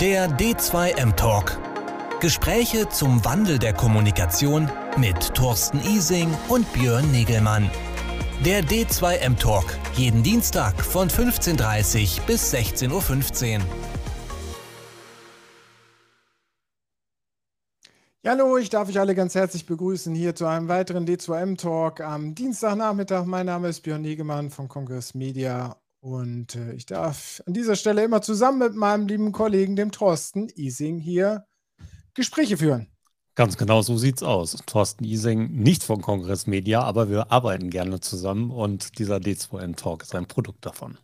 Der D2M Talk. Gespräche zum Wandel der Kommunikation mit Thorsten Ising und Björn Negelmann. Der D2M Talk. Jeden Dienstag von 15.30 Uhr bis 16.15 Uhr. Hallo, ich darf euch alle ganz herzlich begrüßen hier zu einem weiteren D2M Talk am Dienstagnachmittag. Mein Name ist Björn Negemann von Congress Media und äh, ich darf an dieser Stelle immer zusammen mit meinem lieben Kollegen, dem Thorsten Ising, hier Gespräche führen. Ganz genau so sieht's aus. Thorsten Ising, nicht von Kongress Media, aber wir arbeiten gerne zusammen und dieser D2N Talk ist ein Produkt davon.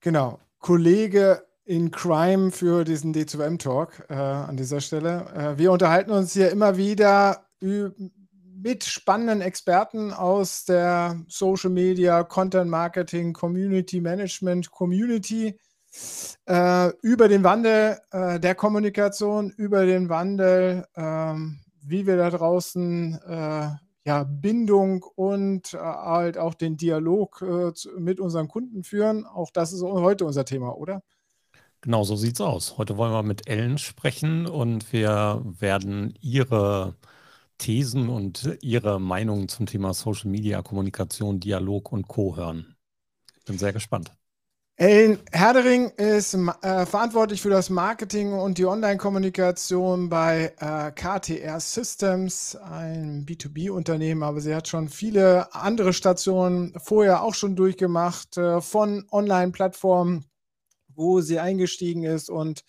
Genau. Kollege in Crime für diesen D2M Talk äh, an dieser Stelle. Äh, wir unterhalten uns hier immer wieder mit spannenden Experten aus der Social Media, Content Marketing, Community Management, Community äh, über den Wandel äh, der Kommunikation, über den Wandel, ähm, wie wir da draußen äh, ja, Bindung und äh, halt auch den Dialog äh, mit unseren Kunden führen. Auch das ist heute unser Thema, oder? Genau so sieht's aus. Heute wollen wir mit Ellen sprechen und wir werden ihre Thesen und ihre Meinungen zum Thema Social Media, Kommunikation, Dialog und Co. hören. Bin sehr gespannt. Ellen Herdering ist äh, verantwortlich für das Marketing und die Online-Kommunikation bei äh, KTR Systems, ein B2B-Unternehmen, aber sie hat schon viele andere Stationen vorher auch schon durchgemacht, äh, von Online-Plattformen wo sie eingestiegen ist und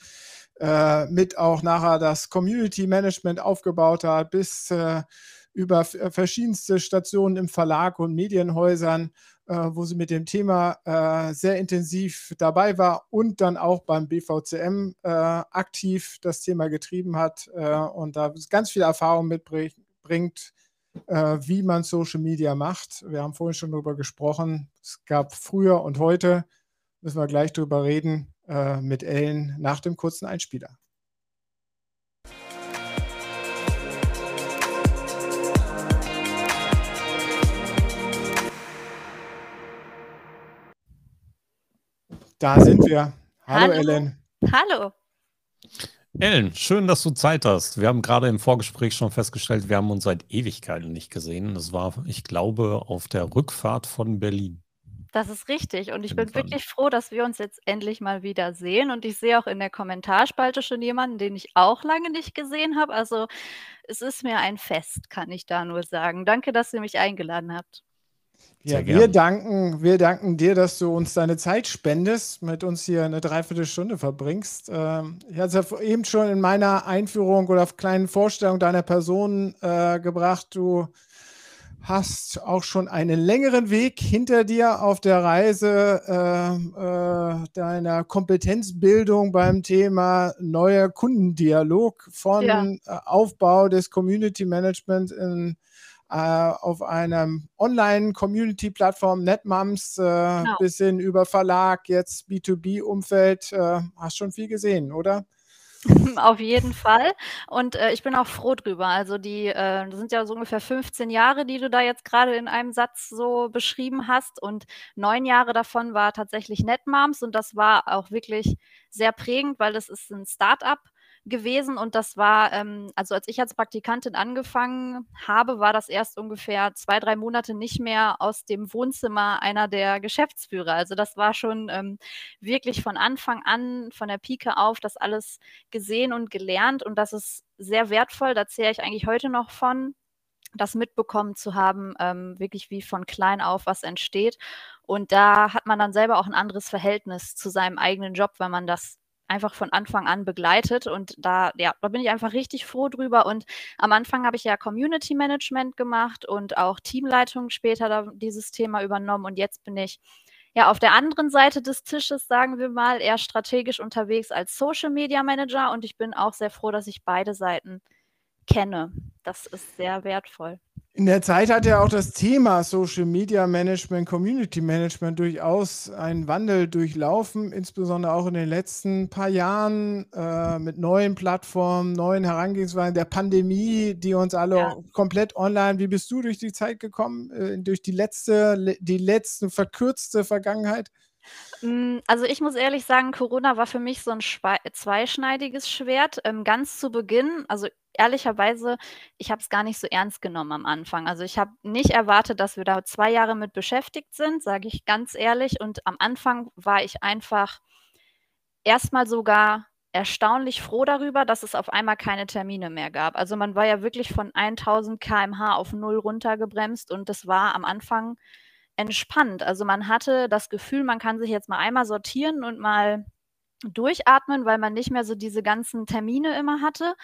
äh, mit auch nachher das Community Management aufgebaut hat, bis äh, über verschiedenste Stationen im Verlag und Medienhäusern, äh, wo sie mit dem Thema äh, sehr intensiv dabei war und dann auch beim BVCM äh, aktiv das Thema getrieben hat äh, und da ganz viel Erfahrung mitbringt, wie man Social Media macht. Wir haben vorhin schon darüber gesprochen. Es gab früher und heute müssen wir gleich drüber reden äh, mit Ellen nach dem kurzen Einspieler. Da sind wir. Hallo, Hallo. Ellen. Hallo. Ellen, schön, dass du Zeit hast. Wir haben gerade im Vorgespräch schon festgestellt, wir haben uns seit Ewigkeiten nicht gesehen. Das war, ich glaube, auf der Rückfahrt von Berlin. Das ist richtig. Und ich bin wirklich froh, dass wir uns jetzt endlich mal wieder sehen. Und ich sehe auch in der Kommentarspalte schon jemanden, den ich auch lange nicht gesehen habe. Also es ist mir ein Fest, kann ich da nur sagen. Danke, dass ihr mich eingeladen habt. Ja, wir danken, wir danken dir, dass du uns deine Zeit spendest, mit uns hier eine Dreiviertelstunde verbringst. Ähm, ich hatte es ja eben schon in meiner Einführung oder kleinen Vorstellung deiner Person äh, gebracht. Du hast auch schon einen längeren Weg hinter dir auf der Reise äh, äh, deiner Kompetenzbildung beim Thema neuer Kundendialog von ja. Äh, Aufbau des Community Management in, äh, auf einer Online-Community-Plattform NetMums äh, genau. bis hin über Verlag, jetzt B2B-Umfeld. Äh, hast schon viel gesehen, oder? Auf jeden Fall. Und äh, ich bin auch froh drüber. Also die äh, sind ja so ungefähr 15 Jahre, die du da jetzt gerade in einem Satz so beschrieben hast. Und neun Jahre davon war tatsächlich NetMoms und das war auch wirklich sehr prägend, weil das ist ein Start-up gewesen und das war, ähm, also als ich als Praktikantin angefangen habe, war das erst ungefähr zwei, drei Monate nicht mehr aus dem Wohnzimmer einer der Geschäftsführer. Also das war schon ähm, wirklich von Anfang an, von der Pike auf, das alles gesehen und gelernt und das ist sehr wertvoll, da zähle ich eigentlich heute noch von das mitbekommen zu haben, ähm, wirklich wie von klein auf was entsteht. Und da hat man dann selber auch ein anderes Verhältnis zu seinem eigenen Job, weil man das einfach von Anfang an begleitet und da, ja, da bin ich einfach richtig froh drüber. Und am Anfang habe ich ja Community Management gemacht und auch Teamleitung später dieses Thema übernommen und jetzt bin ich ja auf der anderen Seite des Tisches, sagen wir mal, eher strategisch unterwegs als Social Media Manager und ich bin auch sehr froh, dass ich beide Seiten kenne. Das ist sehr wertvoll. In der Zeit hat ja auch das Thema Social Media Management, Community Management durchaus einen Wandel durchlaufen, insbesondere auch in den letzten paar Jahren äh, mit neuen Plattformen, neuen Herangehensweisen, der Pandemie, die uns alle ja. komplett online. Wie bist du durch die Zeit gekommen, äh, durch die letzte, die letzte verkürzte Vergangenheit? Hm, also, ich muss ehrlich sagen, Corona war für mich so 'n schwei zweischneidiges Schwert. Ähm, ganz zu Beginn also, ehrlicherweise, ich habe es gar nicht so ernst genommen am Anfang. Also, ich habe nicht erwartet, dass wir da 2 Jahre mit beschäftigt sind, sage ich ganz ehrlich. Und am Anfang war ich einfach erst mal sogar erstaunlich froh darüber, dass es auf einmal keine Termine mehr gab. Also, man war ja wirklich von 1.000 km/h auf 0 runtergebremst und das war am Anfang entspannt. Also, man hatte das Gefühl, man kann sich jetzt mal einmal sortieren und mal durchatmen, weil man nicht mehr so diese ganzen Termine immer hatte.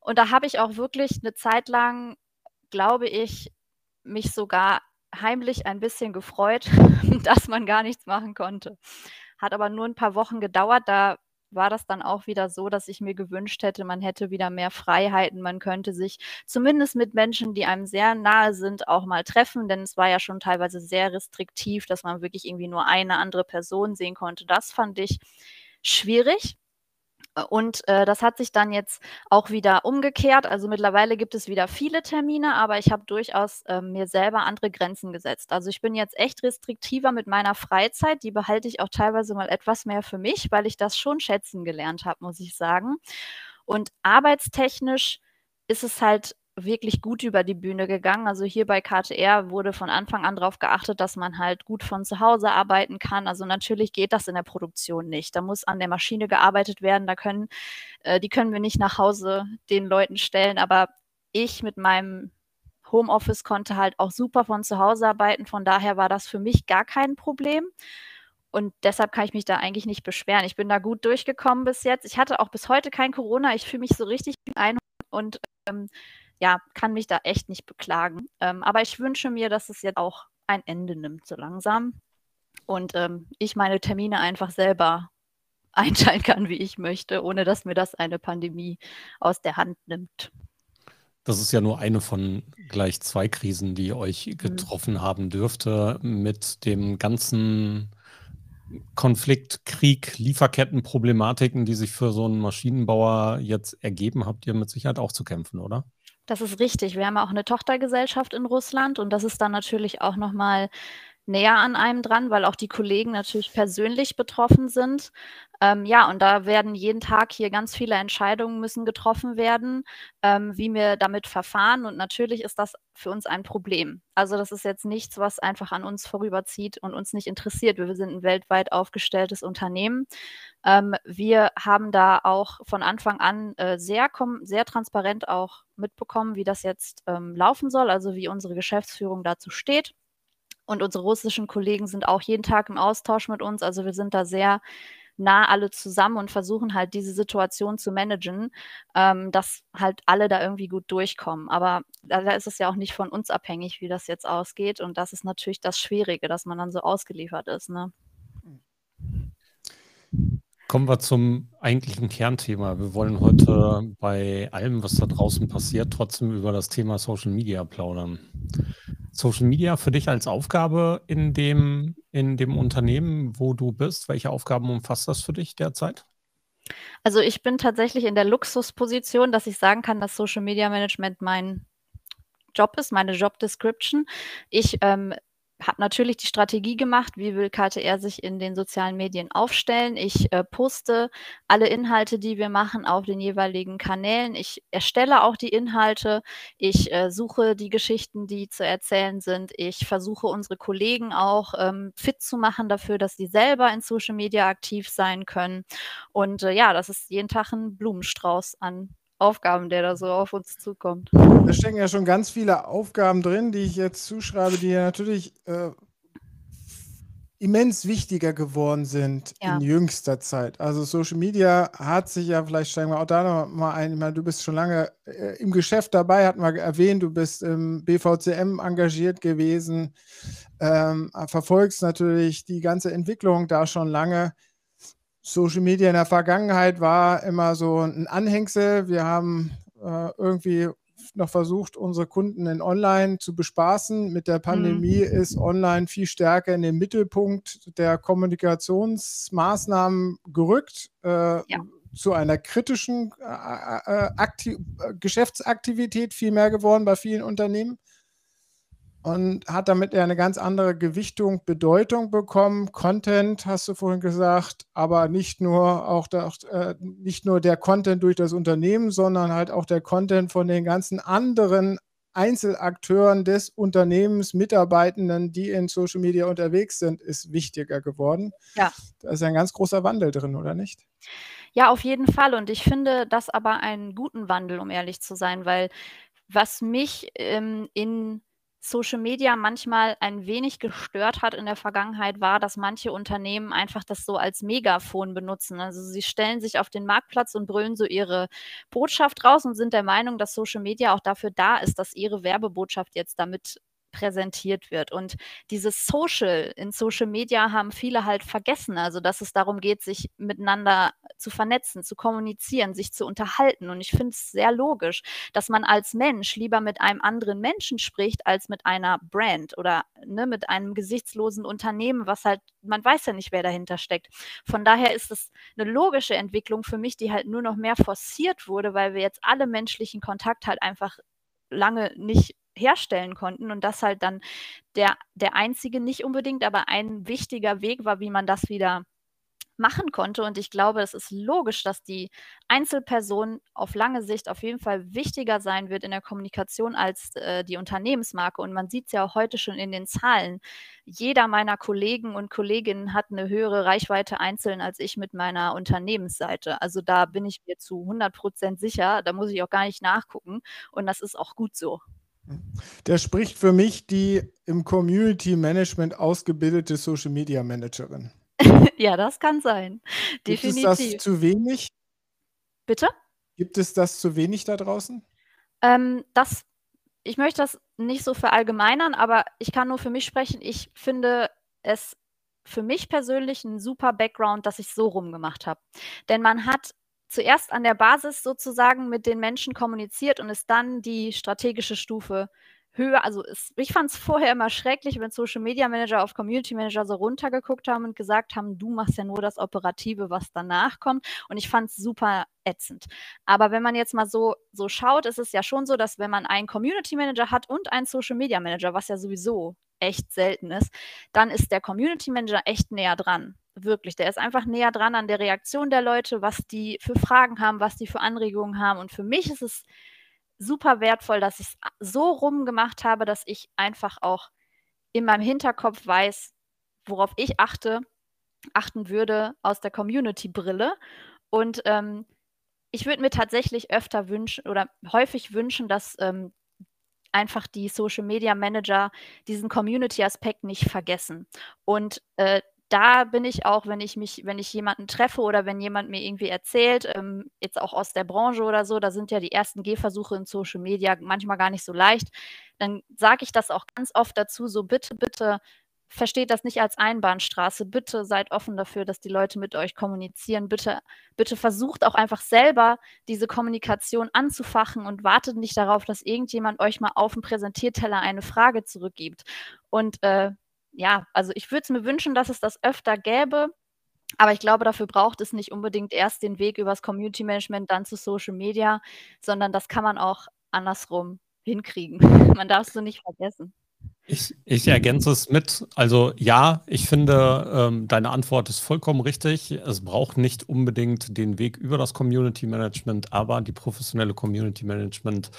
Und da habe ich auch wirklich 'ne Zeit lang, glaube ich, mich sogar heimlich ein bisschen gefreut, dass man gar nichts machen konnte. Hat aber nur 'n paar Wochen gedauert, da war das dann auch wieder so, dass ich mir gewünscht hätte, man hätte wieder mehr Freiheiten. Man könnte sich zumindest mit Menschen, die einem sehr nahe sind, auch mal treffen, denn es war ja schon teilweise sehr restriktiv, dass man wirklich irgendwie nur eine andere Person sehen konnte. Das fand ich schwierig. Äh, und, äh, das hat sich dann jetzt auch wieder umgekehrt. Also, mittlerweile gibt es wieder viele Termine, aber ich habe durchaus, ähm, mir selber andere Grenzen gesetzt. Also, ich bin jetzt echt restriktiver mit meiner Freizeit. Die behalte ich auch teilweise mal etwas mehr für mich, weil ich das schon schätzen gelernt habe, muss ich sagen. Und arbeitstechnisch ist es halt wirklich gut über die Bühne gegangen. Also, hier bei KTR wurde von Anfang an drauf geachtet, dass man halt gut von zu Hause arbeiten kann. Also, natürlich geht das in der Produktion nicht. Da muss an der Maschine gearbeitet werden. Da können äh, die können wir nicht nach Hause den Leuten stellen. Aber ich mit meinem Homeoffice konnte halt auch super von zu Hause arbeiten. Von daher war das für mich gar kein Problem. Und deshalb kann ich mich da eigentlich nicht beschweren. Ich bin da gut durchgekommen bis jetzt. Ich hatte auch bis heute kein Corona. Ich fühle mich so richtig ein und, ähm, ja, kann mich da echt nicht beklagen. Ähm, aber ich wünsche mir, dass es jetzt auch ein Ende nimmt so langsam und, ähm, ich meine Termine einfach selber einteilen kann, wie ich möchte, ohne dass mir das eine Pandemie aus der Hand nimmt. Das ist ja nur eine von gleich 2 Krisen, die euch Mhm. getroffen haben dürfte. Mit dem ganzen Konflikt, Krieg, Lieferkettenproblematiken, die sich für so 'n Maschinenbauer jetzt ergeben, habt ihr mit Sicherheit auch zu kämpfen, oder? Das ist richtig. Wir haben auch 'ne Tochtergesellschaft in Russland und das ist dann natürlich auch noch mal näher an einem dran, weil auch die Kollegen natürlich persönlich betroffen sind. Ähm, ja, und da werden jeden Tag hier ganz viele Entscheidungen müssen getroffen werden, ähm, wie wir damit verfahren. Und natürlich ist das für uns ein Problem. Also, das ist jetzt nichts, was einfach an uns vorüberzieht und uns nicht interessiert. Wir sind 'n weltweit aufgestelltes Unternehmen. Ähm, wir haben da auch von Anfang an, äh, sehr sehr transparent auch mitbekommen, wie das jetzt, ähm, laufen soll, also, wie unsere Geschäftsführung dazu steht. Und unsere russischen Kollegen sind auch jeden Tag im Austausch mit uns. Also, wir sind da sehr nah alle zusammen und versuchen halt diese Situation zu managen, ähm, dass halt alle da irgendwie gut durchkommen. Aber leider ist es ja auch nicht von uns abhängig, wie das jetzt ausgeht. Und das ist natürlich das Schwierige, dass man dann so ausgeliefert ist, ne? Kommen wir zum eigentlichen Kernthema. Wir wollen heute bei allem, was da draußen passiert, trotzdem über das Thema Social Media plaudern. Social Media für dich als Aufgabe in dem in dem Unternehmen, wo du bist, welche Aufgaben umfasst das für dich derzeit? Also, ich bin tatsächlich in der Luxusposition, dass ich sagen kann, dass Social Media Management mein Job ist, meine Job Description. Ich, ähm, habe natürlich die Strategie gemacht, wie will KTR sich in den sozialen Medien aufstellen. Ich, äh, poste alle Inhalte, die wir machen, auf den jeweiligen Kanälen. Ich erstelle auch die Inhalte. Ich, äh, suche die Geschichten, die zu erzählen sind. Ich versuche, unsere Kollegen auch, ähm, fit zu machen dafür, dass sie selber in Social Media aktiv sein können. Und, äh, ja, das ist jeden Tag 'n Blumenstrauß an Aufgaben, der da so auf uns zukommt. Da stecken ja schon ganz viele Aufgaben drin, die ich jetzt zuschreibe, die ja natürlich, äh, immens wichtiger geworden sind Ja. in jüngster Zeit. Also, Social Media hat sich ja vielleicht steigen wir auch da noch mal ein. Ich meine, du bist schon lange, äh, im Geschäft dabei, hatten wir erwähnt. Du bist im BVCM engagiert gewesen, ähm, verfolgst natürlich die ganze Entwicklung da schon lange. Social Media in der Vergangenheit war immer so 'n Anhängsel. Wir haben, äh, irgendwie noch versucht, unsere Kunden in online zu bespaßen. Mit der Pandemie Mhm. ist online viel stärker in den Mittelpunkt der Kommunikationsmaßnahmen gerückt, äh, Ja. zu einer kritischen, äh, äh, äh, Geschäftsaktivität viel mehr geworden bei vielen Unternehmen. Und hat damit ja eine ganz andere Gewichtung, Bedeutung bekommen. Content, hast du vorhin gesagt, aber nicht nur auch der, äh, nicht nur der Content durch das Unternehmen, sondern halt auch der Content von den ganzen anderen Einzelakteuren des Unternehmens, Mitarbeitenden, die in Social Media unterwegs sind, ist wichtiger geworden. Ja. Da ist ein ganz großer Wandel drin, oder nicht? Ja, auf jeden Fall. Und ich finde das aber einen guten Wandel, um ehrlich zu sein, weil was mich ähm, in Social Media manchmal ein wenig gestört hat in der Vergangenheit, war, dass manche Unternehmen einfach das so als Megafon benutzen. Also sie stellen sich auf den Marktplatz und brüllen so ihre Botschaft raus und sind der Meinung, dass Social Media auch dafür da ist, dass ihre Werbebotschaft jetzt damit präsentiert wird. Und dieses Social in Social Media haben viele halt vergessen. Also, dass es darum geht, sich miteinander zu vernetzen, zu kommunizieren, sich zu unterhalten. Und ich finde es sehr logisch, dass man als Mensch lieber mit einem anderen Menschen spricht, als mit einer Brand oder ne, mit einem gesichtslosen Unternehmen, was halt, man weiß ja nicht, wer dahinter steckt. Von daher ist es eine logische Entwicklung für mich, die halt nur noch mehr forciert wurde, weil wir jetzt alle menschlichen Kontakt halt einfach lange nicht herstellen konnten und das halt dann der, der einzige, nicht unbedingt, aber ein wichtiger Weg war, wie man das wieder machen konnte. Und ich glaube, es ist logisch, dass die Einzelperson auf lange Sicht auf jeden Fall wichtiger sein wird in der Kommunikation als äh, die Unternehmensmarke. Und man sieht es ja heute schon in den Zahlen. Jeder meiner Kollegen und Kolleginnen hat eine höhere Reichweite einzeln als ich mit meiner Unternehmensseite. Also da bin ich mir zu 100 Prozent sicher. Da muss ich auch gar nicht nachgucken. Und das ist auch gut so. Der spricht für mich die im Community Management ausgebildete Social Media Managerin. ja, das kann sein. Definitiv. Gibt es das zu wenig? Bitte? Gibt es das zu wenig da draußen? Ähm, das, ich möchte das nicht so verallgemeinern, aber ich kann nur für mich sprechen. Ich finde es für mich persönlich ein super Background, dass ich so rumgemacht habe. Denn man hat zuerst an der Basis sozusagen mit den Menschen kommuniziert und ist dann die strategische Stufe höher. Also es, ich fand es vorher immer schrecklich, wenn Social Media Manager auf Community Manager so runtergeguckt haben und gesagt haben, du machst ja nur das Operative, was danach kommt. Und ich fand es super ätzend. Aber wenn man jetzt mal so, so schaut, ist es ja schon so, dass wenn man einen Community Manager hat und einen Social Media Manager, was ja sowieso echt selten ist, dann ist der Community Manager echt näher dran. Wirklich, der ist einfach näher dran an der Reaktion der Leute, was die für Fragen haben, was die für Anregungen haben. Und für mich ist es super wertvoll, dass ich es so rum gemacht habe, dass ich einfach auch in meinem Hinterkopf weiß, worauf ich achte, achten würde aus der Community-Brille. Und ähm, ich würde mir tatsächlich öfter wünschen oder häufig wünschen, dass ähm, einfach die Social Media Manager diesen Community-Aspekt nicht vergessen. Und äh, da bin ich auch, wenn ich mich, wenn ich jemanden treffe oder wenn jemand mir irgendwie erzählt, ähm, jetzt auch aus der Branche oder so, da sind ja die ersten Gehversuche in Social Media manchmal gar nicht so leicht, dann sage ich das auch ganz oft dazu, so bitte, bitte versteht das nicht als Einbahnstraße. Bitte seid offen dafür, dass die Leute mit euch kommunizieren. Bitte, bitte versucht auch einfach selber diese Kommunikation anzufachen und wartet nicht darauf, dass irgendjemand euch mal auf dem Präsentierteller eine Frage zurückgibt. Und äh, ja, also ich würde es mir wünschen, dass es das öfter gäbe. Aber ich glaube, dafür braucht es nicht unbedingt erst den Weg übers Community Management, dann zu Social Media, sondern das kann man auch andersrum hinkriegen. man darf es so nicht vergessen. Ich, ich, ergänze es mit. Also ja, ich finde, ähm, deine Antwort ist vollkommen richtig. Es braucht nicht unbedingt den Weg über das Community Management, aber die professionelle Community Management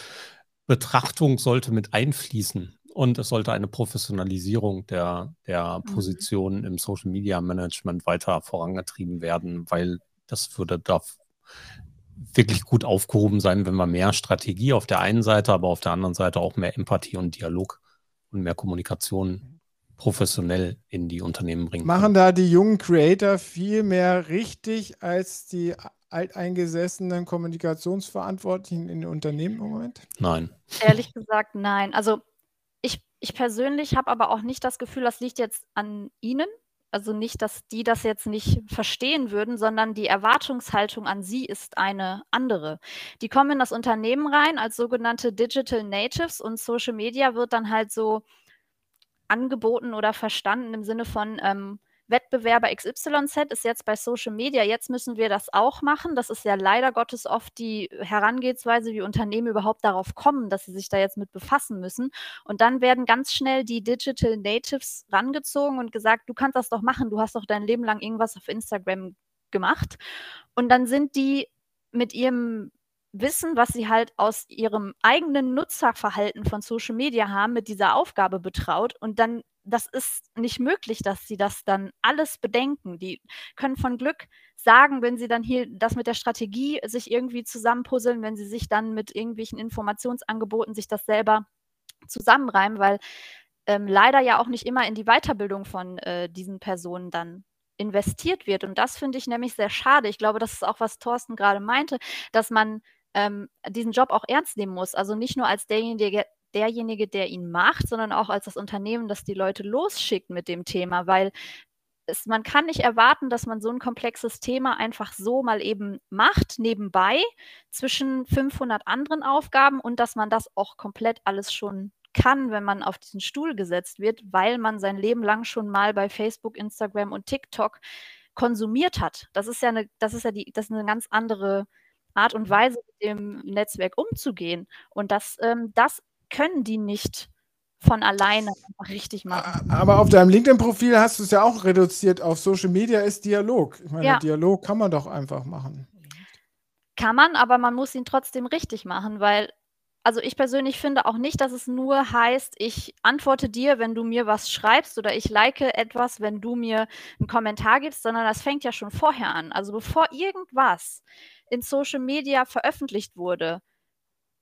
Betrachtung sollte mit einfließen. Und es sollte eine Professionalisierung der, der mhm. Position im Social Media Management weiter vorangetrieben werden, weil das würde da wirklich gut aufgehoben sein, wenn man mehr Strategie auf der einen Seite, aber auf der anderen Seite auch mehr Empathie und Dialog und mehr Kommunikation professionell in die Unternehmen bringen. Machen da die jungen Creator viel mehr richtig als die alteingesessenen Kommunikationsverantwortlichen in den Unternehmen im Moment? Nein. Ehrlich gesagt, nein. Also ich persönlich habe aber auch nicht das Gefühl, das liegt jetzt an Ihnen. Also nicht, dass die das jetzt nicht verstehen würden, sondern die Erwartungshaltung an sie ist eine andere. Die kommen in das Unternehmen rein als sogenannte Digital Natives und Social Media wird dann halt so angeboten oder verstanden im Sinne von, ähm, Wettbewerber XYZ ist jetzt bei Social Media, jetzt müssen wir das auch machen. Das ist ja leider Gottes oft die Herangehensweise, wie Unternehmen überhaupt darauf kommen, dass sie sich da jetzt mit befassen müssen. Und dann werden ganz schnell die Digital Natives rangezogen und gesagt, du kannst das doch machen, du hast doch dein Leben lang irgendwas auf Instagram gemacht. Und dann sind die mit ihrem Wissen, was sie halt aus ihrem eigenen Nutzerverhalten von Social Media haben, mit dieser Aufgabe betraut. Und dann, das ist nicht möglich, dass sie das dann alles bedenken. Die können von Glück sagen, wenn sie dann hier das mit der Strategie sich irgendwie zusammenpuzzeln, wenn sie sich dann mit irgendwelchen Informationsangeboten sich das selber zusammenreimen, weil ähm, leider ja auch nicht immer in die Weiterbildung von äh, diesen Personen dann investiert wird. Und das finde ich nämlich sehr schade. Ich glaube, das ist auch, was Thorsten gerade meinte, dass man ähm, diesen Job auch ernst nehmen muss. Also nicht nur als derjenige, derjenige, der ihn macht, sondern auch als das Unternehmen, das die Leute losschickt mit dem Thema, weil es, man kann nicht erwarten, dass man so ein komplexes Thema einfach so mal eben macht, nebenbei, zwischen 500 anderen Aufgaben und dass man das auch komplett alles schon kann, wenn man auf diesen Stuhl gesetzt wird, weil man sein Leben lang schon mal bei Facebook, Instagram und TikTok konsumiert hat. Das ist ja eine, das ist ja die, das ist eine ganz andere Art und Weise, mit dem Netzwerk umzugehen. Und das, ähm, das können die nicht von alleine richtig machen. Aber auf deinem LinkedIn-Profil hast du es ja auch reduziert auf Social Media ist Dialog. Ich meine, ja. Dialog kann man doch einfach machen. Kann man, aber man muss ihn trotzdem richtig machen, weil, also ich persönlich finde auch nicht, dass es nur heißt, ich antworte dir, wenn du mir was schreibst oder ich like etwas, wenn du mir einen Kommentar gibst, sondern das fängt ja schon vorher an. Also bevor irgendwas in Social Media veröffentlicht wurde,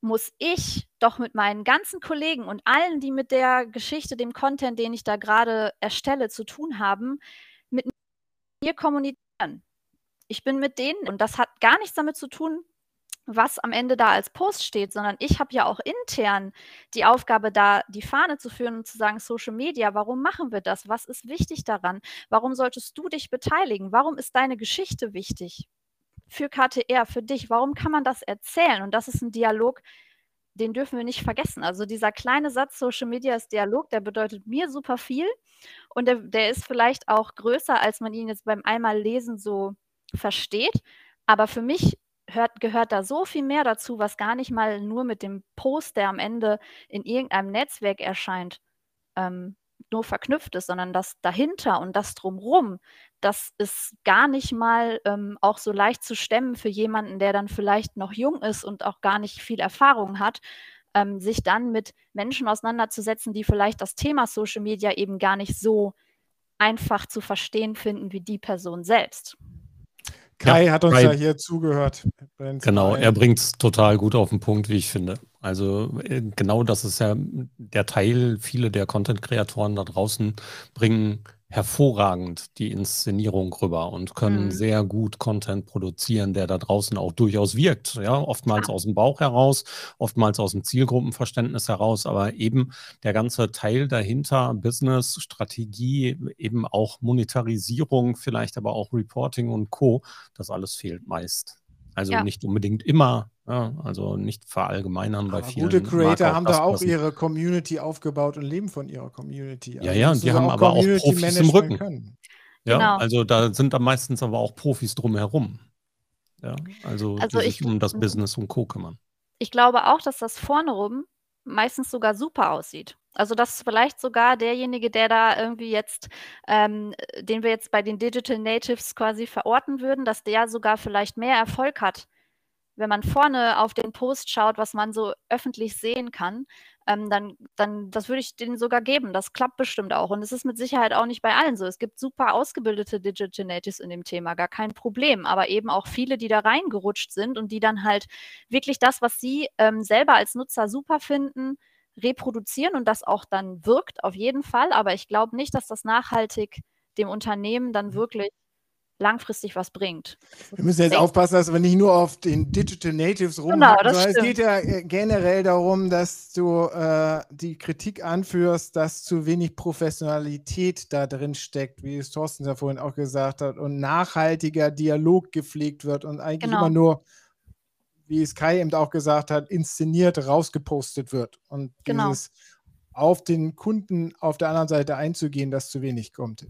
muss ich doch mit meinen ganzen Kollegen und allen, die mit der Geschichte, dem Content, den ich da gerade erstelle, zu tun haben, mit mir kommunizieren. Ich bin mit denen und das hat gar nichts damit zu tun, was am Ende da als Post steht, sondern ich habe ja auch intern die Aufgabe, da die Fahne zu führen und zu sagen, Social Media, warum machen wir das? Was ist wichtig daran? Warum solltest du dich beteiligen? Warum ist deine Geschichte wichtig? Für KTR, für dich? Warum kann man das erzählen? Und das ist ein Dialog, den dürfen wir nicht vergessen. Also dieser kleine Satz Social Media ist Dialog, der bedeutet mir super viel und der, der ist vielleicht auch größer, als man ihn jetzt beim einmal lesen so versteht. Aber für mich hört, gehört da so viel mehr dazu, was gar nicht mal nur mit dem Post, der am Ende in irgendeinem Netzwerk erscheint, ähm, nur verknüpft ist, sondern das dahinter und das drumrum, das ist gar nicht mal ähm, auch so leicht zu stemmen für jemanden, der dann vielleicht noch jung ist und auch gar nicht viel Erfahrung hat, ähm, sich dann mit Menschen auseinanderzusetzen, die vielleicht das Thema Social Media eben gar nicht so einfach zu verstehen finden wie die Person selbst. Kai ja, hat uns Kai, ja hier zugehört. Genau, er bringt es total gut auf den Punkt, wie ich finde. Also äh, genau das ist ja der Teil, viele der Content-Kreatoren da draußen bringen hervorragend die Inszenierung rüber und können mhm. sehr gut Content produzieren, der da draußen auch durchaus wirkt. Ja, oftmals aus dem Bauch heraus, oftmals aus dem Zielgruppenverständnis heraus, aber eben der ganze Teil dahinter, Business, Strategie, eben auch Monetarisierung, vielleicht aber auch Reporting und Co., das alles fehlt meist. Also ja. nicht unbedingt immer, ja, also nicht verallgemeinern bei vielen. Gute Creator haben da auch ihre Community aufgebaut und leben von ihrer Community. Also ja, ja, und die haben aber auch Profis im Rücken. Können. Ja, genau. also da sind da meistens aber auch Profis drumherum. Ja, also, also die sich um das Business und Co. kümmern. Ich glaube auch, dass das vorne rum meistens sogar super aussieht. Also dass vielleicht sogar derjenige, der da irgendwie jetzt, ähm, den wir jetzt bei den Digital Natives quasi verorten würden, dass der sogar vielleicht mehr Erfolg hat, wenn man vorne auf den Post schaut, was man so öffentlich sehen kann, ähm, dann, dann, das würde ich denen sogar geben. Das klappt bestimmt auch. Und es ist mit Sicherheit auch nicht bei allen so. Es gibt super ausgebildete Digital Natives in dem Thema, gar kein Problem. Aber eben auch viele, die da reingerutscht sind und die dann halt wirklich das, was sie ähm, selber als Nutzer super finden, reproduzieren und das auch dann wirkt, auf jeden Fall. Aber ich glaube nicht, dass das nachhaltig dem Unternehmen dann mhm. wirklich langfristig was bringt. Wir müssen jetzt aufpassen, dass wir nicht nur auf den Digital Natives rumhacken, genau, sondern es geht ja äh, generell darum, dass du äh, die Kritik anführst, dass zu wenig Professionalität da drin steckt, wie es Thorsten ja vorhin auch gesagt hat, und nachhaltiger Dialog gepflegt wird und eigentlich genau. immer nur wie es Kai eben auch gesagt hat, inszeniert rausgepostet wird. Und genau. dieses auf den Kunden auf der anderen Seite einzugehen, das zu wenig kommt.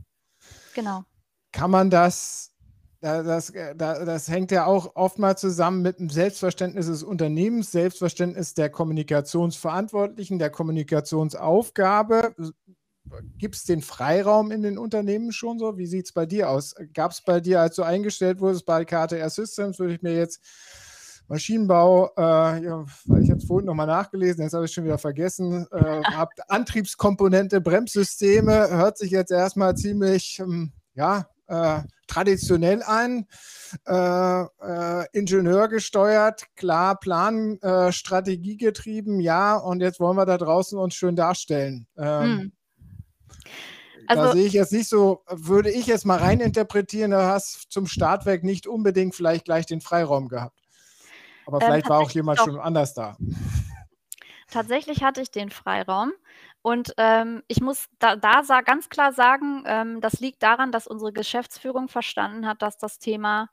Genau. kann man das, das, das hängt ja auch oftmals zusammen mit dem Selbstverständnis des Unternehmens, Selbstverständnis der Kommunikationsverantwortlichen, der Kommunikationsaufgabe. Gibt es den Freiraum in den Unternehmen schon so? Wie sieht es bei dir aus? Gab es bei dir, als du eingestellt wurdest bei KTR Systems, würde ich mir jetzt Maschinenbau, äh, ja, ich habe es vorhin nochmal nachgelesen, jetzt habe ich schon wieder vergessen, äh, habt Antriebskomponente, Bremssysteme, hört sich jetzt erstmal ziemlich, ähm, ja, äh, traditionell an, äh, äh, Ingenieur gesteuert, klar, Plan, äh, Strategie getrieben, ja, und jetzt wollen wir da draußen uns schön darstellen. Ähm, hm. Also, da sehe ich jetzt nicht so, würde ich jetzt mal reininterpretieren, da hast zum Startwerk nicht unbedingt vielleicht gleich den Freiraum gehabt. Aber ähm, vielleicht ähm, war auch jemand doch. schon anders da. Tatsächlich hatte ich den Freiraum. Und ähm, ich muss da, da ganz klar sagen, ähm, das liegt daran, dass unsere Geschäftsführung verstanden hat, dass das Thema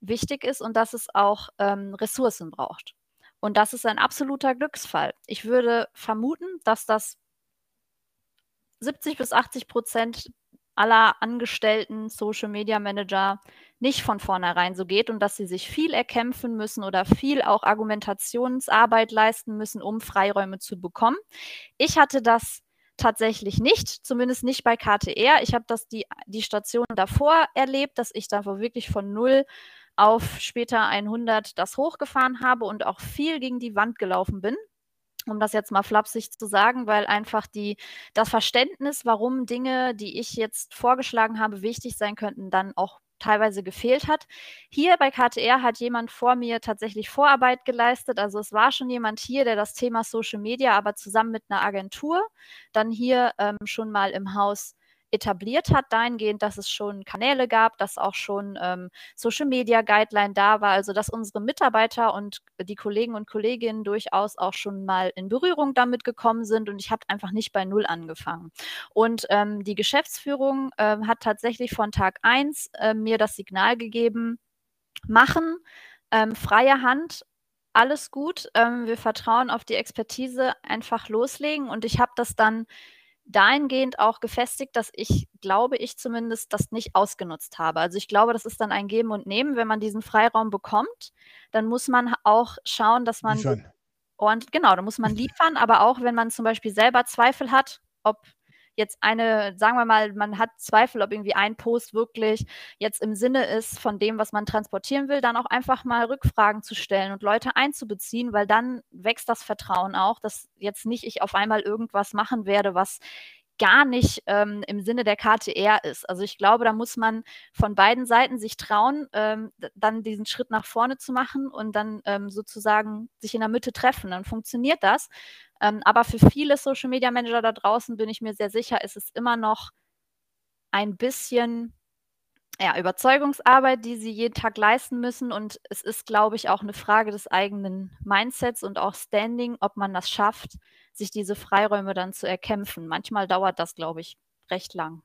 wichtig ist und dass es auch ähm, Ressourcen braucht. Und das ist ein absoluter Glücksfall. Ich würde vermuten, dass das 70 bis 80 Prozent aller angestellten Social Media Manager nicht von vornherein so geht und dass sie sich viel erkämpfen müssen oder viel auch Argumentationsarbeit leisten müssen, um Freiräume zu bekommen. Ich hatte das tatsächlich nicht, zumindest nicht bei KTR. Ich habe das die, die Station davor erlebt, dass ich davor wirklich von null auf später 100 das hochgefahren habe und auch viel gegen die Wand gelaufen bin um das jetzt mal flapsig zu sagen, weil einfach die, das Verständnis, warum Dinge, die ich jetzt vorgeschlagen habe, wichtig sein könnten, dann auch teilweise gefehlt hat. Hier bei KTR hat jemand vor mir tatsächlich Vorarbeit geleistet. Also es war schon jemand hier, der das Thema Social Media, aber zusammen mit einer Agentur dann hier ähm, schon mal im Haus etabliert hat, dahingehend, dass es schon Kanäle gab, dass auch schon ähm, Social Media Guideline da war, also dass unsere Mitarbeiter und die Kollegen und Kolleginnen durchaus auch schon mal in Berührung damit gekommen sind und ich habe einfach nicht bei Null angefangen. Und ähm, die Geschäftsführung äh, hat tatsächlich von Tag 1 äh, mir das Signal gegeben, machen, ähm, freie Hand, alles gut, ähm, wir vertrauen auf die Expertise, einfach loslegen und ich habe das dann dahingehend auch gefestigt, dass ich, glaube ich zumindest, das nicht ausgenutzt habe. Also ich glaube, das ist dann ein Geben und Nehmen. Wenn man diesen Freiraum bekommt, dann muss man auch schauen, dass man. Liefern. Und genau, da muss man liefern, aber auch wenn man zum Beispiel selber Zweifel hat, ob jetzt eine, sagen wir mal, man hat Zweifel, ob irgendwie ein Post wirklich jetzt im Sinne ist von dem, was man transportieren will, dann auch einfach mal Rückfragen zu stellen und Leute einzubeziehen, weil dann wächst das Vertrauen auch, dass jetzt nicht ich auf einmal irgendwas machen werde, was gar nicht ähm, im Sinne der KTR ist. Also ich glaube, da muss man von beiden Seiten sich trauen, ähm, dann diesen Schritt nach vorne zu machen und dann ähm, sozusagen sich in der Mitte treffen. Dann funktioniert das. Ähm, aber für viele Social Media Manager da draußen bin ich mir sehr sicher, ist es immer noch ein bisschen ja, Überzeugungsarbeit, die sie jeden Tag leisten müssen. Und es ist, glaube ich, auch eine Frage des eigenen Mindsets und auch Standing, ob man das schafft, sich diese Freiräume dann zu erkämpfen. Manchmal dauert das, glaube ich, recht lang.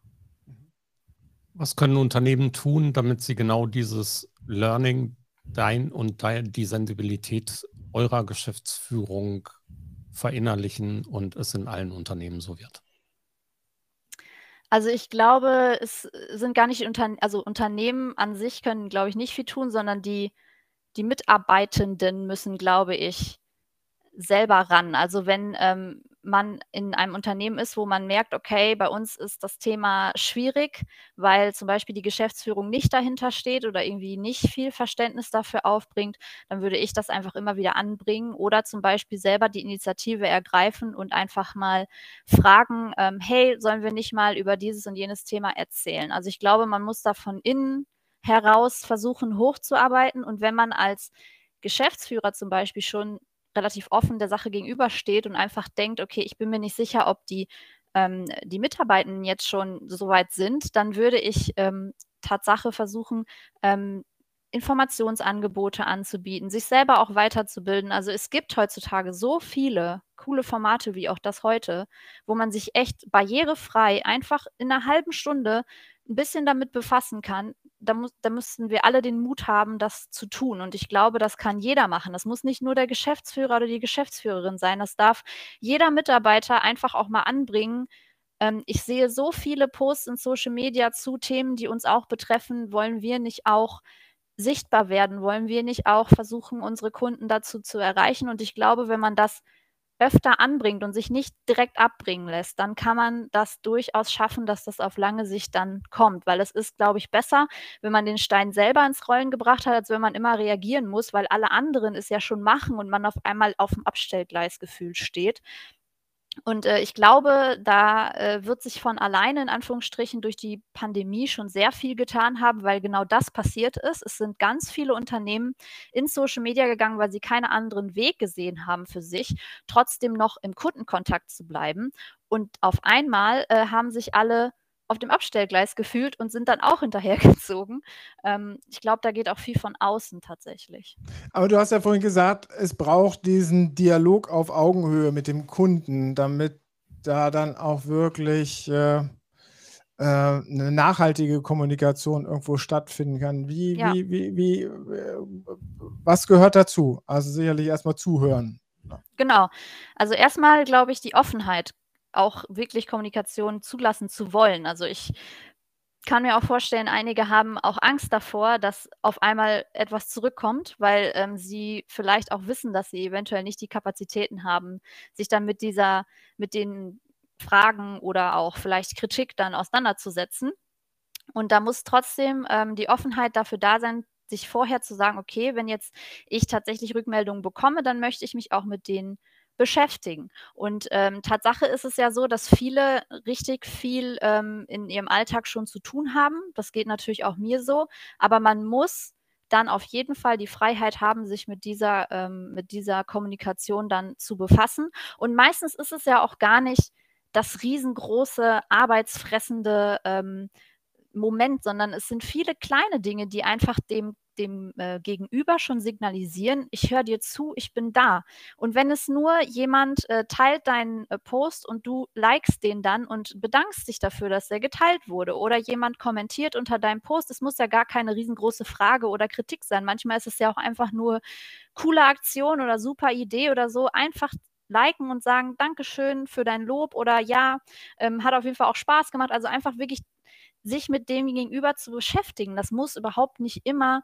Was können Unternehmen tun, damit sie genau dieses Learning, dein und dein, die Sensibilität eurer Geschäftsführung verinnerlichen und es in allen Unternehmen so wird? Also ich glaube, es sind gar nicht Unter also Unternehmen an sich können, glaube ich, nicht viel tun, sondern die, die Mitarbeitenden müssen, glaube ich, selber ran. Also wenn ähm, man in einem Unternehmen ist, wo man merkt, okay, bei uns ist das Thema schwierig, weil zum Beispiel die Geschäftsführung nicht dahinter steht oder irgendwie nicht viel Verständnis dafür aufbringt, dann würde ich das einfach immer wieder anbringen oder zum Beispiel selber die Initiative ergreifen und einfach mal fragen, ähm, hey, sollen wir nicht mal über dieses und jenes Thema erzählen? Also ich glaube, man muss da von innen heraus versuchen hochzuarbeiten und wenn man als Geschäftsführer zum Beispiel schon relativ offen der Sache gegenübersteht und einfach denkt, okay, ich bin mir nicht sicher, ob die, ähm, die Mitarbeitenden jetzt schon so weit sind, dann würde ich ähm, Tatsache versuchen, ähm, Informationsangebote anzubieten, sich selber auch weiterzubilden. Also es gibt heutzutage so viele coole Formate wie auch das heute, wo man sich echt barrierefrei einfach in einer halben Stunde ein bisschen damit befassen kann, da, muss, da müssten wir alle den Mut haben, das zu tun. Und ich glaube, das kann jeder machen. Das muss nicht nur der Geschäftsführer oder die Geschäftsführerin sein. Das darf jeder Mitarbeiter einfach auch mal anbringen, ähm, ich sehe so viele Posts in Social Media zu Themen, die uns auch betreffen. Wollen wir nicht auch sichtbar werden? Wollen wir nicht auch versuchen, unsere Kunden dazu zu erreichen? Und ich glaube, wenn man das öfter anbringt und sich nicht direkt abbringen lässt, dann kann man das durchaus schaffen, dass das auf lange Sicht dann kommt. Weil es ist, glaube ich, besser, wenn man den Stein selber ins Rollen gebracht hat, als wenn man immer reagieren muss, weil alle anderen es ja schon machen und man auf einmal auf dem Abstellgleis gefühlt steht. Und äh, ich glaube, da äh, wird sich von alleine in Anführungsstrichen durch die Pandemie schon sehr viel getan haben, weil genau das passiert ist. Es sind ganz viele Unternehmen in Social Media gegangen, weil sie keinen anderen Weg gesehen haben für sich, trotzdem noch im Kundenkontakt zu bleiben. Und auf einmal äh, haben sich alle auf dem Abstellgleis gefühlt und sind dann auch hinterhergezogen. Ähm, ich glaube, da geht auch viel von außen tatsächlich. Aber du hast ja vorhin gesagt, es braucht diesen Dialog auf Augenhöhe mit dem Kunden, damit da dann auch wirklich äh, äh, eine nachhaltige Kommunikation irgendwo stattfinden kann. Wie, ja. wie, wie, wie, äh, was gehört dazu? Also sicherlich erstmal zuhören. Genau. Also erstmal glaube ich die Offenheit auch wirklich Kommunikation zulassen zu wollen. Also ich kann mir auch vorstellen, einige haben auch Angst davor, dass auf einmal etwas zurückkommt, weil ähm, sie vielleicht auch wissen, dass sie eventuell nicht die Kapazitäten haben, sich dann mit dieser, mit den Fragen oder auch vielleicht Kritik dann auseinanderzusetzen. Und da muss trotzdem ähm, die Offenheit dafür da sein, sich vorher zu sagen, okay, wenn jetzt ich tatsächlich Rückmeldungen bekomme, dann möchte ich mich auch mit denen beschäftigen. Und ähm, Tatsache ist es ja so, dass viele richtig viel ähm, in ihrem Alltag schon zu tun haben. Das geht natürlich auch mir so. Aber man muss dann auf jeden Fall die Freiheit haben, sich mit dieser, ähm, mit dieser Kommunikation dann zu befassen. Und meistens ist es ja auch gar nicht das riesengroße, arbeitsfressende ähm, Moment, sondern es sind viele kleine Dinge, die einfach dem dem äh, Gegenüber schon signalisieren, ich höre dir zu, ich bin da. Und wenn es nur jemand äh, teilt deinen äh, Post und du likest den dann und bedankst dich dafür, dass der geteilt wurde oder jemand kommentiert unter deinem Post, es muss ja gar keine riesengroße Frage oder Kritik sein. Manchmal ist es ja auch einfach nur coole Aktion oder super Idee oder so, einfach liken und sagen, Dankeschön für dein Lob oder ja, ähm, hat auf jeden Fall auch Spaß gemacht. Also einfach wirklich sich mit dem Gegenüber zu beschäftigen. Das muss überhaupt nicht immer